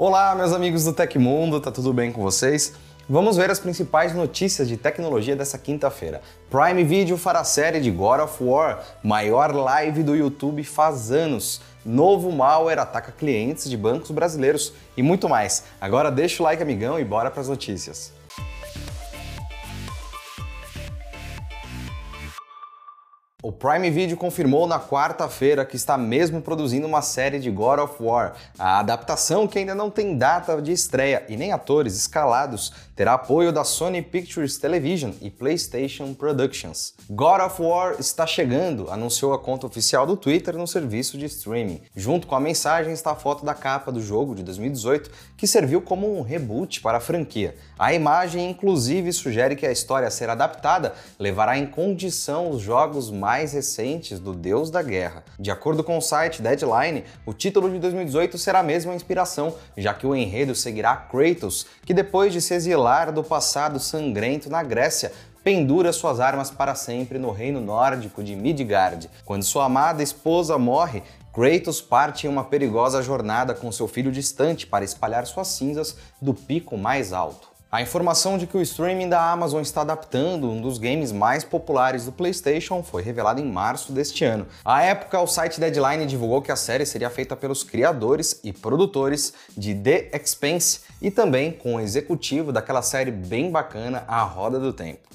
Olá, meus amigos do Tecmundo, tá tudo bem com vocês? Vamos ver as principais notícias de tecnologia dessa quinta-feira. Prime Video fará série de God of War, maior live do YouTube faz anos. Novo malware ataca clientes de bancos brasileiros e muito mais. Agora deixa o like, amigão, e bora para as notícias. O Prime Video confirmou na quarta-feira que está mesmo produzindo uma série de God of War. A adaptação, que ainda não tem data de estreia e nem atores escalados, terá apoio da Sony Pictures Television e PlayStation Productions. God of War está chegando, anunciou a conta oficial do Twitter no serviço de streaming. Junto com a mensagem está a foto da capa do jogo de 2018, que serviu como um reboot para a franquia. A imagem, inclusive, sugere que a história a ser adaptada levará em condição os jogos mais recentes do Deus da Guerra. De acordo com o site Deadline, o título de 2018 será mesmo a inspiração, já que o enredo seguirá Kratos, que depois de se exilar do passado sangrento na Grécia, pendura suas armas para sempre no reino nórdico de Midgard. Quando sua amada esposa morre, Kratos parte em uma perigosa jornada com seu filho distante para espalhar suas cinzas do pico mais alto. A informação de que o streaming da Amazon está adaptando um dos games mais populares do PlayStation foi revelada em março deste ano. À época, o site Deadline divulgou que a série seria feita pelos criadores e produtores de The Expanse e também com o executivo daquela série bem bacana A Roda do Tempo.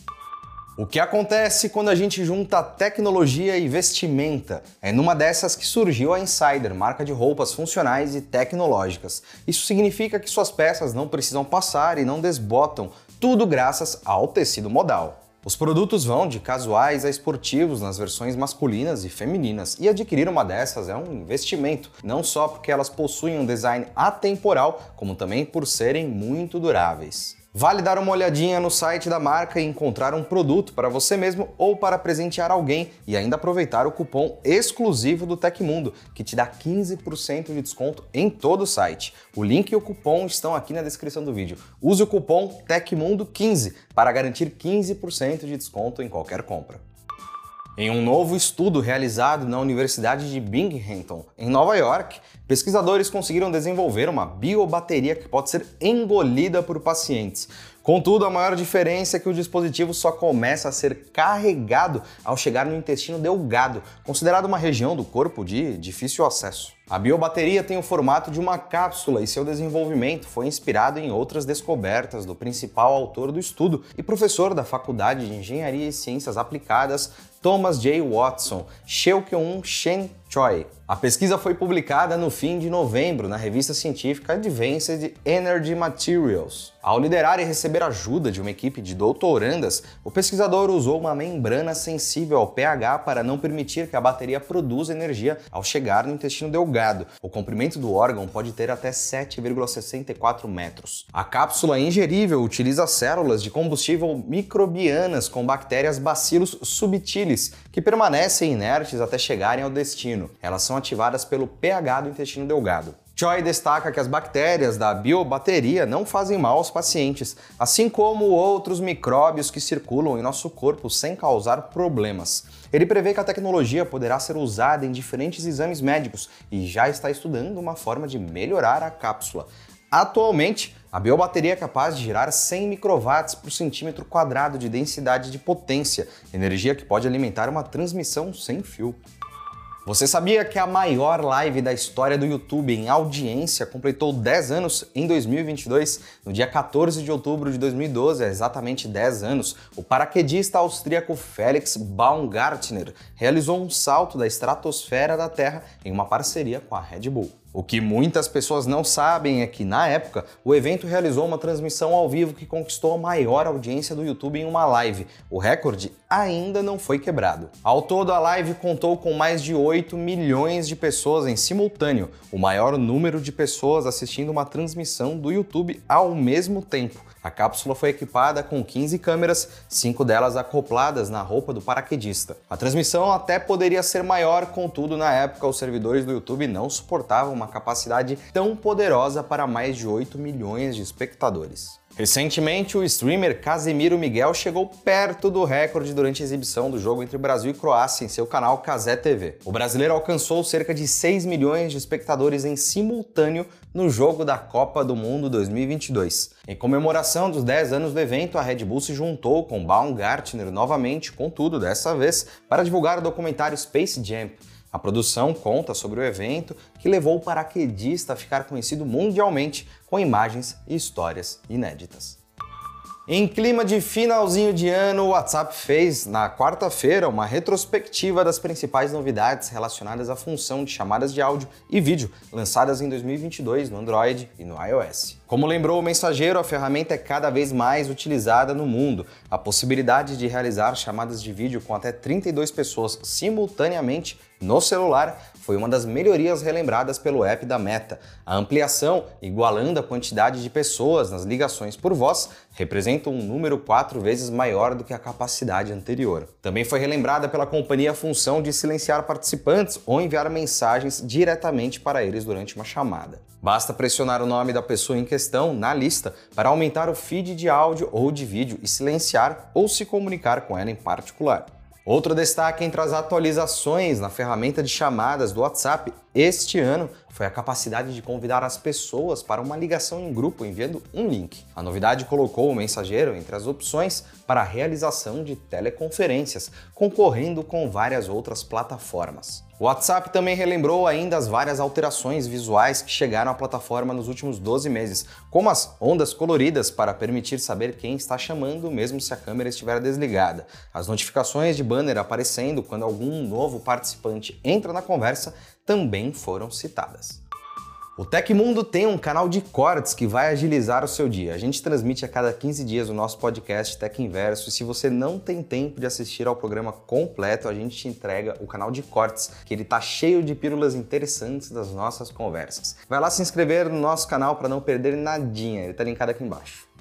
O que acontece quando a gente junta tecnologia e vestimenta? É numa dessas que surgiu a Insider, marca de roupas funcionais e tecnológicas. Isso significa que suas peças não precisam passar e não desbotam, tudo graças ao tecido modal. Os produtos vão de casuais a esportivos nas versões masculinas e femininas, e adquirir uma dessas é um investimento, não só porque elas possuem um design atemporal, como também por serem muito duráveis. Vale dar uma olhadinha no site da marca e encontrar um produto para você mesmo ou para presentear alguém e ainda aproveitar o cupom exclusivo do Tecmundo, que te dá 15% de desconto em todo o site. O link e o cupom estão aqui na descrição do vídeo. Use o cupom Tecmundo15 para garantir 15% de desconto em qualquer compra. Em um novo estudo realizado na Universidade de Binghamton, em Nova York, pesquisadores conseguiram desenvolver uma biobateria que pode ser engolida por pacientes. Contudo, a maior diferença é que o dispositivo só começa a ser carregado ao chegar no intestino delgado, considerado uma região do corpo de difícil acesso. A biobateria tem o formato de uma cápsula e seu desenvolvimento foi inspirado em outras descobertas do principal autor do estudo e professor da Faculdade de Engenharia e Ciências Aplicadas, Thomas J. Watson, Sheukeun Shen Choi. A pesquisa foi publicada no fim de novembro na revista científica Advanced Energy Materials. Ao liderar e receber ajuda de uma equipe de doutorandas, o pesquisador usou uma membrana sensível ao pH para não permitir que a bateria produza energia ao chegar no intestino delgado. O comprimento do órgão pode ter até 7,64 metros. A cápsula ingerível utiliza células de combustível microbianas com bactérias Bacillus subtilis, que permanecem inertes até chegarem ao destino. Elas são ativadas pelo pH do intestino delgado. Choi destaca que as bactérias da biobateria não fazem mal aos pacientes, assim como outros micróbios que circulam em nosso corpo sem causar problemas. Ele prevê que a tecnologia poderá ser usada em diferentes exames médicos e já está estudando uma forma de melhorar a cápsula. Atualmente, a biobateria é capaz de gerar 100 microwatts por centímetro quadrado de densidade de potência, energia que pode alimentar uma transmissão sem fio. Você sabia que a maior live da história do YouTube em audiência completou 10 anos em 2022? No dia 14 de outubro de 2012, há exatamente 10 anos, o paraquedista austríaco Felix Baumgartner realizou um salto da estratosfera da Terra em uma parceria com a Red Bull. O que muitas pessoas não sabem é que, na época, o evento realizou uma transmissão ao vivo que conquistou a maior audiência do YouTube em uma live. O recorde ainda não foi quebrado. Ao todo, a live contou com mais de 8 milhões de pessoas em simultâneo, o maior número de pessoas assistindo uma transmissão do YouTube ao mesmo tempo. A cápsula foi equipada com 15 câmeras, cinco delas acopladas na roupa do paraquedista. A transmissão até poderia ser maior, contudo, na época os servidores do YouTube não suportavam uma capacidade tão poderosa para mais de 8 milhões de espectadores. Recentemente, o streamer Casemiro Miguel chegou perto do recorde durante a exibição do jogo entre Brasil e Croácia em seu canal Casé TV. O brasileiro alcançou cerca de 6 milhões de espectadores em simultâneo no jogo da Copa do Mundo 2022. Em comemoração dos 10 anos do evento, a Red Bull se juntou com Baumgartner novamente, contudo, dessa vez, para divulgar o documentário Space Jam. A produção conta sobre o evento que levou o paraquedista a ficar conhecido mundialmente com imagens e histórias inéditas. Em clima de finalzinho de ano, o WhatsApp fez, na quarta-feira, uma retrospectiva das principais novidades relacionadas à função de chamadas de áudio e vídeo lançadas em 2022 no Android e no iOS. Como lembrou o mensageiro, a ferramenta é cada vez mais utilizada no mundo. A possibilidade de realizar chamadas de vídeo com até 32 pessoas simultaneamente no celular foi uma das melhorias relembradas pelo app da Meta. A ampliação, igualando a quantidade de pessoas nas ligações por voz, representa um número quatro vezes maior do que a capacidade anterior. Também foi relembrada pela companhia a função de silenciar participantes ou enviar mensagens diretamente para eles durante uma chamada. Basta pressionar o nome da pessoa em questão na lista para aumentar o feed de áudio ou de vídeo e silenciar ou se comunicar com ela em particular. Outro destaque entre as atualizações na ferramenta de chamadas do WhatsApp este ano foi a capacidade de convidar as pessoas para uma ligação em grupo enviando um link. A novidade colocou o mensageiro entre as opções para a realização de teleconferências, concorrendo com várias outras plataformas. O WhatsApp também relembrou ainda as várias alterações visuais que chegaram à plataforma nos últimos 12 meses, como as ondas coloridas para permitir saber quem está chamando mesmo se a câmera estiver desligada, as notificações de banner aparecendo quando algum novo participante entra na conversa também foram citadas. O Tecmundo tem um canal de cortes que vai agilizar o seu dia. A gente transmite a cada 15 dias o nosso podcast Tech Inverso e se você não tem tempo de assistir ao programa completo, a gente te entrega o canal de cortes, que ele tá cheio de pílulas interessantes das nossas conversas. Vai lá se inscrever no nosso canal para não perder nadinha, ele tá linkado aqui embaixo.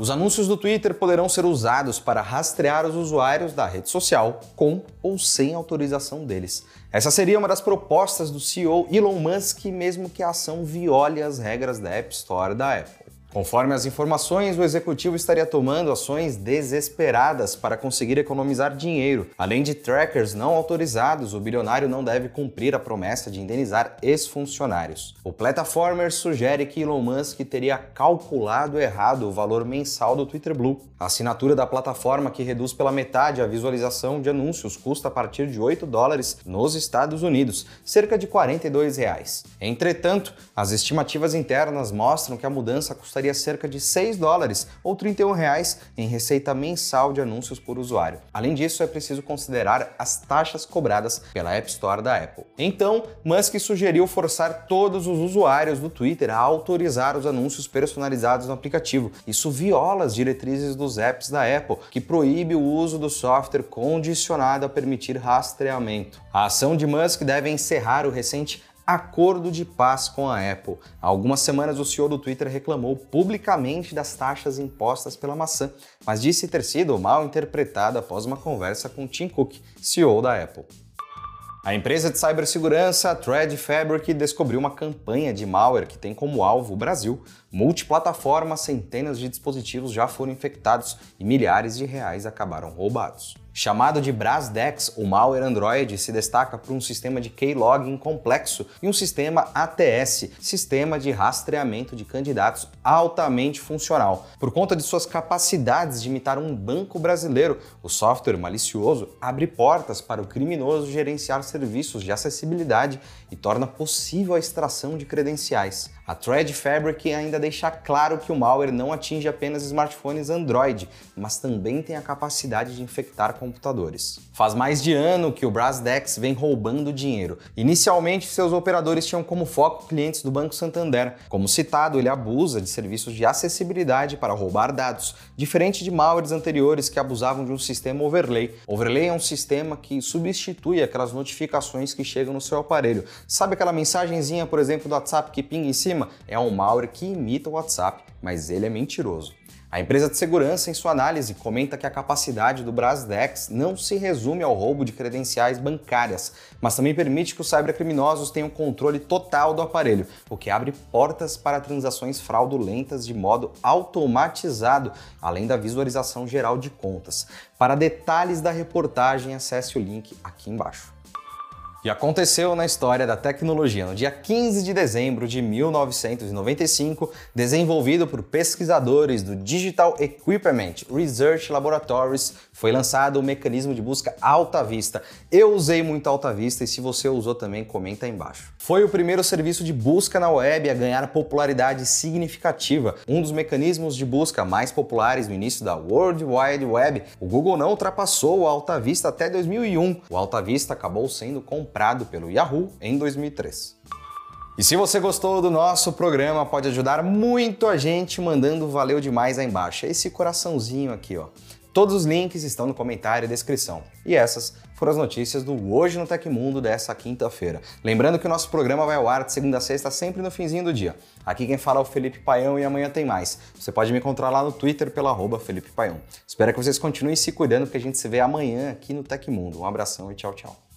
Os anúncios do Twitter poderão ser usados para rastrear os usuários da rede social com ou sem autorização deles. Essa seria uma das propostas do CEO Elon Musk, mesmo que a ação viole as regras da App Store da Apple. Conforme as informações, o executivo estaria tomando ações desesperadas para conseguir economizar dinheiro. Além de trackers não autorizados, o bilionário não deve cumprir a promessa de indenizar ex-funcionários. O Plataformer sugere que Elon Musk teria calculado errado o valor mensal do Twitter Blue. A assinatura da plataforma, que reduz pela metade a visualização de anúncios, custa a partir de 8 dólares nos Estados Unidos, cerca de 42 reais. Entretanto, as estimativas internas mostram que a mudança custaria custaria cerca de 6 dólares ou 31 reais em receita mensal de anúncios por usuário. Além disso, é preciso considerar as taxas cobradas pela App Store da Apple. Então, Musk sugeriu forçar todos os usuários do Twitter a autorizar os anúncios personalizados no aplicativo. Isso viola as diretrizes dos apps da Apple, que proíbe o uso do software condicionado a permitir rastreamento. A ação de Musk deve encerrar o recente acordo de paz com a Apple. Há algumas semanas, o CEO do Twitter reclamou publicamente das taxas impostas pela maçã, mas disse ter sido mal interpretado após uma conversa com Tim Cook, CEO da Apple. A empresa de cibersegurança Thread Fabric descobriu uma campanha de malware que tem como alvo o Brasil. Multiplataforma, centenas de dispositivos já foram infectados e milhares de reais acabaram roubados. Chamado de Brasdex, o malware Android se destaca por um sistema de keylogin complexo e um sistema ATS, sistema de rastreamento de candidatos altamente funcional. Por conta de suas capacidades de imitar um banco brasileiro, o software malicioso abre portas para o criminoso gerenciar serviços de acessibilidade e torna possível a extração de credenciais. A Thread Fabric ainda deixa claro que o malware não atinge apenas smartphones Android, mas também tem a capacidade de infectar computadores. Faz mais de ano que o Brasdex vem roubando dinheiro. Inicialmente, seus operadores tinham como foco clientes do Banco Santander. Como citado, ele abusa de serviços de acessibilidade para roubar dados, diferente de malwares anteriores que abusavam de um sistema overlay. Overlay é um sistema que substitui aquelas notificações que chegam no seu aparelho. Sabe aquela mensagenzinha, por exemplo, do WhatsApp que pinga em cima? É um malware que imita o WhatsApp, mas ele é mentiroso. A empresa de segurança, em sua análise, comenta que a capacidade do Brasdex não se resume ao roubo de credenciais bancárias, mas também permite que os cybercriminosos tenham controle total do aparelho, o que abre portas para transações fraudulentas de modo automatizado, além da visualização geral de contas. Para detalhes da reportagem, acesse o link aqui embaixo. E aconteceu na história da tecnologia. No dia 15 de dezembro de 1995, desenvolvido por pesquisadores do Digital Equipment Research Laboratories, foi lançado o mecanismo de busca Alta Vista. Eu usei muito Alta Vista e se você usou também, comenta aí embaixo. Foi o primeiro serviço de busca na web a ganhar popularidade significativa, um dos mecanismos de busca mais populares no início da World Wide Web. O Google não ultrapassou o Alta Vista até 2001. O Alta Vista acabou sendo comprado pelo Yahoo em 2003. E se você gostou do nosso programa, pode ajudar muito a gente mandando valeu demais aí embaixo. Esse coraçãozinho aqui, ó. Todos os links estão no comentário e descrição. E essas foram as notícias do Hoje no Tecmundo dessa quinta-feira. Lembrando que o nosso programa vai ao ar de segunda a sexta, sempre no finzinho do dia. Aqui quem fala é o Felipe Paião e amanhã tem mais. Você pode me encontrar lá no Twitter pela Felipe Paião. Espero que vocês continuem se cuidando, porque a gente se vê amanhã aqui no Tecmundo. Um abração e tchau, tchau.